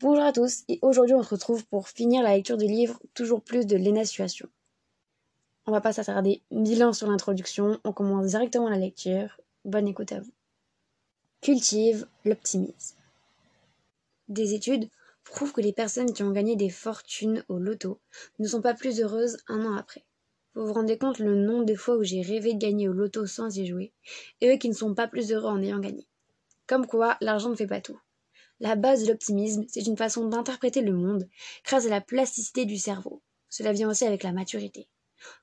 Bonjour à tous, et aujourd'hui on se retrouve pour finir la lecture du livre Toujours plus de Léna Suation. On va pas s'attarder mille ans sur l'introduction, on commence directement la lecture. Bonne écoute à vous. Cultive l'optimisme. Des études prouvent que les personnes qui ont gagné des fortunes au loto ne sont pas plus heureuses un an après. Vous vous rendez compte le nombre de fois où j'ai rêvé de gagner au loto sans y jouer, et eux qui ne sont pas plus heureux en ayant gagné. Comme quoi, l'argent ne fait pas tout. La base de l'optimisme, c'est une façon d'interpréter le monde grâce à la plasticité du cerveau. Cela vient aussi avec la maturité.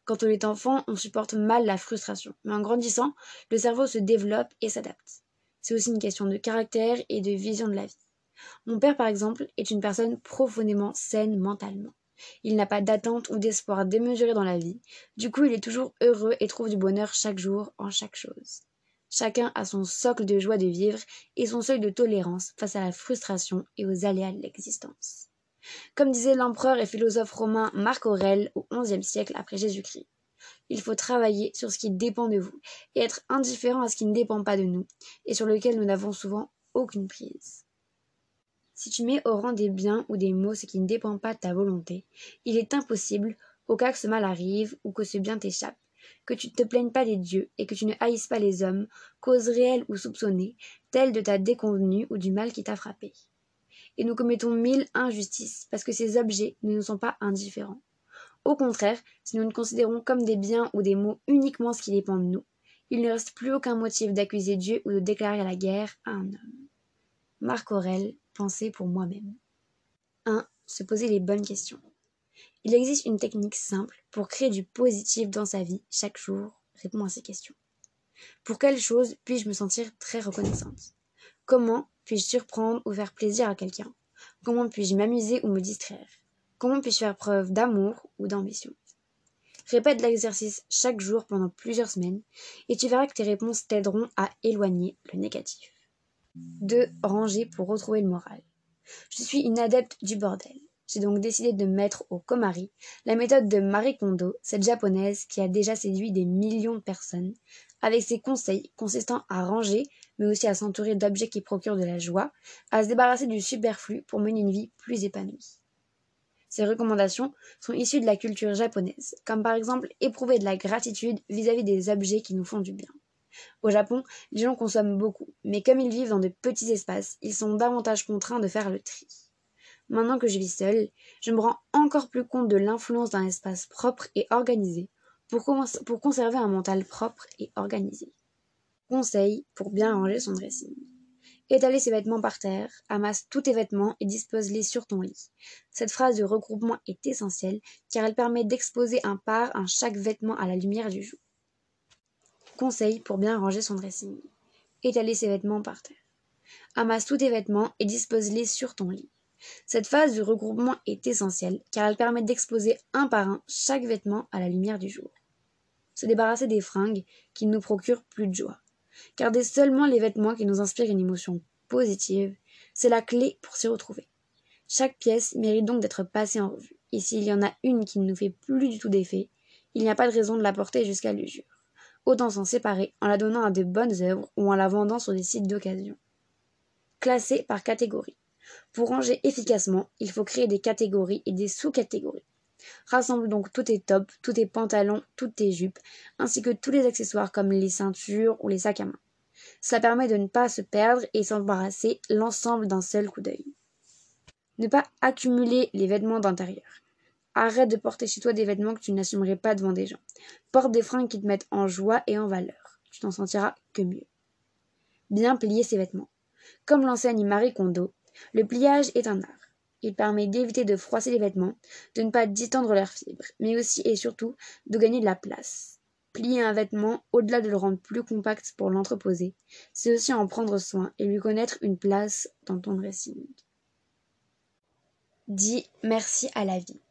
Quand on est enfant, on supporte mal la frustration, mais en grandissant, le cerveau se développe et s'adapte. C'est aussi une question de caractère et de vision de la vie. Mon père, par exemple, est une personne profondément saine mentalement. Il n'a pas d'attente ou d'espoir démesuré dans la vie. Du coup, il est toujours heureux et trouve du bonheur chaque jour en chaque chose. Chacun a son socle de joie de vivre et son seuil de tolérance face à la frustration et aux aléas de l'existence. Comme disait l'empereur et philosophe romain Marc Aurèle au XIe siècle après Jésus-Christ. Il faut travailler sur ce qui dépend de vous et être indifférent à ce qui ne dépend pas de nous et sur lequel nous n'avons souvent aucune prise. Si tu mets au rang des biens ou des maux ce qui ne dépend pas de ta volonté, il est impossible, au cas que ce mal arrive ou que ce bien t'échappe, que tu ne te plaignes pas des dieux et que tu ne haïsses pas les hommes, causes réelles ou soupçonnées, telles de ta déconvenue ou du mal qui t'a frappé. Et nous commettons mille injustices parce que ces objets ne nous sont pas indifférents. Au contraire, si nous ne considérons comme des biens ou des maux uniquement ce qui dépend de nous, il ne reste plus aucun motif d'accuser Dieu ou de déclarer la guerre à un homme. Marc Aurèle, penser pour moi-même. 1. Se poser les bonnes questions. Il existe une technique simple pour créer du positif dans sa vie chaque jour. Réponds à ces questions. Pour quelle chose puis-je me sentir très reconnaissante? Comment puis-je surprendre ou faire plaisir à quelqu'un? Comment puis-je m'amuser ou me distraire? Comment puis-je faire preuve d'amour ou d'ambition? Répète l'exercice chaque jour pendant plusieurs semaines et tu verras que tes réponses t'aideront à éloigner le négatif. 2. Ranger pour retrouver le moral. Je suis une adepte du bordel. J'ai donc décidé de mettre au Komari la méthode de Marie Kondo, cette japonaise qui a déjà séduit des millions de personnes, avec ses conseils consistant à ranger, mais aussi à s'entourer d'objets qui procurent de la joie, à se débarrasser du superflu pour mener une vie plus épanouie. Ces recommandations sont issues de la culture japonaise, comme par exemple éprouver de la gratitude vis-à-vis -vis des objets qui nous font du bien. Au Japon, les gens consomment beaucoup, mais comme ils vivent dans de petits espaces, ils sont davantage contraints de faire le tri. Maintenant que je vis seule, je me rends encore plus compte de l'influence d'un espace propre et organisé pour, conserver un mental propre et organisé. Conseil pour bien ranger son dressing. Étaler ses vêtements par terre, amasse tous tes vêtements et dispose-les sur ton lit. Cette phrase de regroupement est essentielle car elle permet d'exposer un par un chaque vêtement à la lumière du jour. Conseil pour bien ranger son dressing. Étaler ses vêtements par terre. Amasse tous tes vêtements et dispose-les sur ton lit. Cette phase de regroupement est essentielle car elle permet d'exposer un par un chaque vêtement à la lumière du jour. Se débarrasser des fringues qui ne nous procurent plus de joie. Garder seulement les vêtements qui nous inspirent une émotion positive, c'est la clé pour s'y retrouver. Chaque pièce mérite donc d'être passée en revue, et s'il y en a une qui ne nous fait plus du tout d'effet, il n'y a pas de raison de la porter jusqu'à l'usure autant s'en séparer en la donnant à de bonnes œuvres ou en la vendant sur des sites d'occasion. Classer par catégorie. Pour ranger efficacement, il faut créer des catégories et des sous-catégories. Rassemble donc tous tes tops, tous tes pantalons, toutes tes jupes, ainsi que tous les accessoires comme les ceintures ou les sacs à main. Cela permet de ne pas se perdre et s'embarrasser l'ensemble d'un seul coup d'œil. Ne pas accumuler les vêtements d'intérieur. Arrête de porter chez toi des vêtements que tu n'assumerais pas devant des gens. Porte des fringues qui te mettent en joie et en valeur. Tu t'en sentiras que mieux. Bien plier ses vêtements. Comme l'enseigne Marie Kondo, le pliage est un art. Il permet d'éviter de froisser les vêtements, de ne pas détendre leurs fibres, mais aussi et surtout de gagner de la place. Plier un vêtement, au-delà de le rendre plus compact pour l'entreposer, c'est aussi en prendre soin et lui connaître une place dans ton dressing. Dis merci à la vie.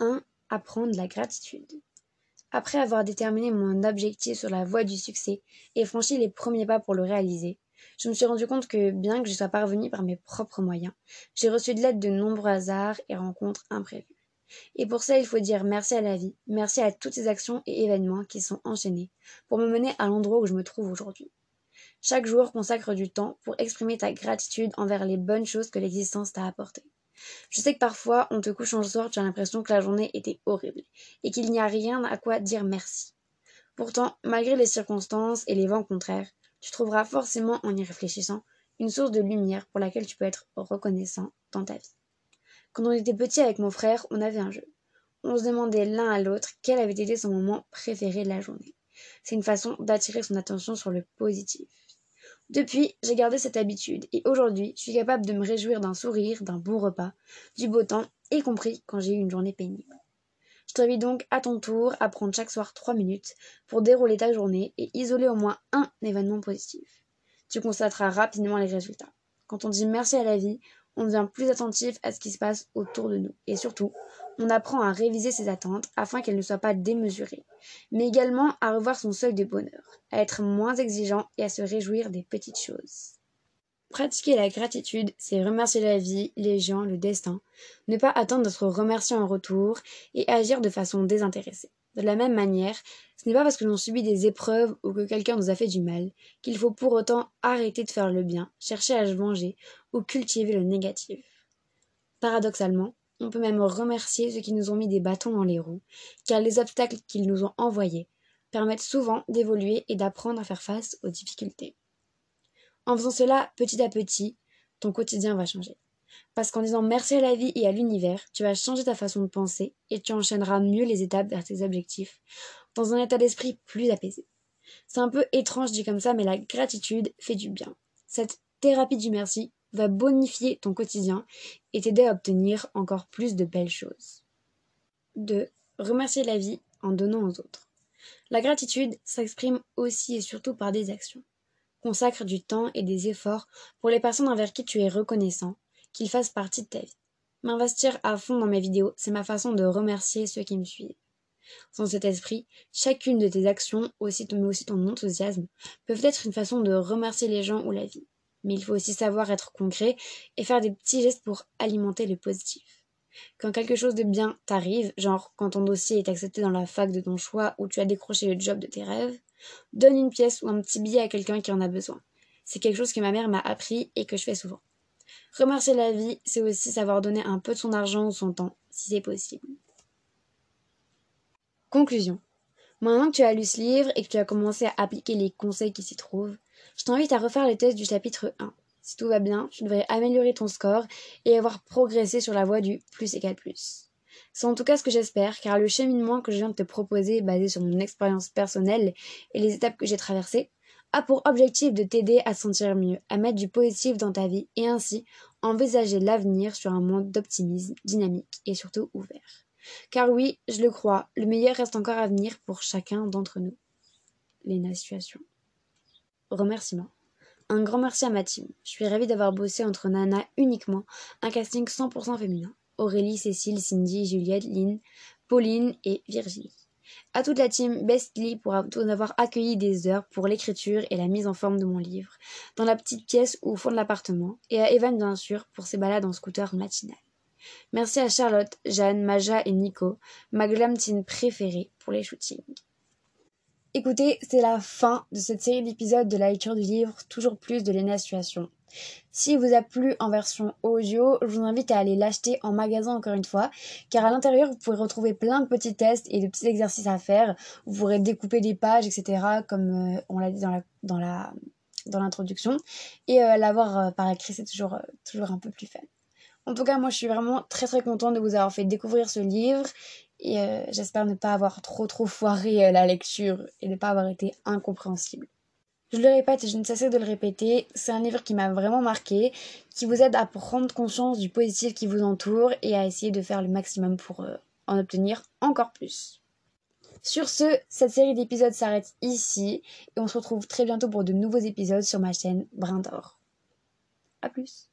1. Apprendre la gratitude. Après avoir déterminé mon objectif sur la voie du succès et franchi les premiers pas pour le réaliser, je me suis rendu compte que, bien que je sois parvenu par mes propres moyens, j'ai reçu de l'aide de nombreux hasards et rencontres imprévues. Et pour ça, il faut dire merci à la vie, merci à toutes ces actions et événements qui sont enchaînés pour me mener à l'endroit où je me trouve aujourd'hui. Chaque jour consacre du temps pour exprimer ta gratitude envers les bonnes choses que l'existence t'a apportées. Je sais que parfois on te couche en soir, tu as l'impression que la journée était horrible et qu'il n'y a rien à quoi dire merci. Pourtant, malgré les circonstances et les vents contraires, tu trouveras forcément en y réfléchissant une source de lumière pour laquelle tu peux être reconnaissant dans ta vie. Quand on était petit avec mon frère, on avait un jeu. On se demandait l'un à l'autre quel avait été son moment préféré de la journée. C'est une façon d'attirer son attention sur le positif. Depuis, j'ai gardé cette habitude et aujourd'hui, je suis capable de me réjouir d'un sourire, d'un bon repas, du beau temps, y compris quand j'ai eu une journée pénible. Je t'invite donc à ton tour à prendre chaque soir 3 minutes pour dérouler ta journée et isoler au moins un événement positif. Tu constateras rapidement les résultats. Quand on dit merci à la vie, on devient plus attentif à ce qui se passe autour de nous. Et surtout, on apprend à réviser ses attentes afin qu'elles ne soient pas démesurées, mais également à revoir son seuil de bonheur, à être moins exigeant et à se réjouir des petites choses. Pratiquer la gratitude, c'est remercier la vie, les gens, le destin, ne pas attendre d'être remercié en retour et agir de façon désintéressée. De la même manière, ce n'est pas parce que l'on subit des épreuves ou que quelqu'un nous a fait du mal qu'il faut pour autant arrêter de faire le bien, chercher à se venger ou cultiver le négatif. Paradoxalement, on peut même remercier ceux qui nous ont mis des bâtons dans les roues, car les obstacles qu'ils nous ont envoyés permettent souvent d'évoluer et d'apprendre à faire face aux difficultés. En faisant cela petit à petit, ton quotidien va changer. Parce qu'en disant merci à la vie et à l'univers, tu vas changer ta façon de penser et tu enchaîneras mieux les étapes vers tes objectifs, dans un état d'esprit plus apaisé. C'est un peu étrange dit comme ça, mais la gratitude fait du bien. Cette thérapie du merci va bonifier ton quotidien et t'aider à obtenir encore plus de belles choses. 2. Remercier la vie en donnant aux autres. La gratitude s'exprime aussi et surtout par des actions. Consacre du temps et des efforts pour les personnes envers qui tu es reconnaissant, qu'ils fassent partie de ta vie. M'investir à fond dans mes vidéos, c'est ma façon de remercier ceux qui me suivent. Dans cet esprit, chacune de tes actions, aussi mais aussi ton enthousiasme, peuvent être une façon de remercier les gens ou la vie. Mais il faut aussi savoir être concret et faire des petits gestes pour alimenter le positif. Quand quelque chose de bien t'arrive, genre quand ton dossier est accepté dans la fac de ton choix ou tu as décroché le job de tes rêves, Donne une pièce ou un petit billet à quelqu'un qui en a besoin. C'est quelque chose que ma mère m'a appris et que je fais souvent. Remercier la vie, c'est aussi savoir donner un peu de son argent ou son temps, si c'est possible. Conclusion. Maintenant que tu as lu ce livre et que tu as commencé à appliquer les conseils qui s'y trouvent, je t'invite à refaire les tests du chapitre 1. Si tout va bien, tu devrais améliorer ton score et avoir progressé sur la voie du plus égale plus. C'est en tout cas ce que j'espère, car le cheminement que je viens de te proposer, basé sur mon expérience personnelle et les étapes que j'ai traversées, a pour objectif de t'aider à sentir mieux, à mettre du positif dans ta vie et ainsi envisager l'avenir sur un monde d'optimisme dynamique et surtout ouvert. Car oui, je le crois, le meilleur reste encore à venir pour chacun d'entre nous. Léna Situation. Remerciements. Un grand merci à ma team. Je suis ravie d'avoir bossé entre Nana uniquement, un casting 100% féminin. Aurélie, Cécile, Cindy, Juliette, Lynn, Pauline et Virginie. À toute la team Bestly pour avoir accueilli des heures pour l'écriture et la mise en forme de mon livre, dans la petite pièce au fond de l'appartement, et à Evan bien sûr pour ses balades en scooter matinal. Merci à Charlotte, Jeanne, Maja et Nico, ma glam team préférée pour les shootings. Écoutez, c'est la fin de cette série d'épisodes de la lecture du livre Toujours plus de Léna Situation. Si vous a plu en version audio, je vous invite à aller l'acheter en magasin encore une fois, car à l'intérieur vous pourrez retrouver plein de petits tests et de petits exercices à faire. Vous pourrez découper des pages, etc. comme euh, on l'a dit dans l'introduction et euh, l'avoir euh, par écrit c'est toujours toujours un peu plus fun. En tout cas, moi je suis vraiment très très contente de vous avoir fait découvrir ce livre et j'espère ne pas avoir trop trop foiré la lecture et ne pas avoir été incompréhensible. Je le répète et je ne cesse de le répéter, c'est un livre qui m'a vraiment marqué, qui vous aide à prendre conscience du positif qui vous entoure et à essayer de faire le maximum pour euh, en obtenir encore plus. Sur ce, cette série d'épisodes s'arrête ici et on se retrouve très bientôt pour de nouveaux épisodes sur ma chaîne Brin d'Or. A plus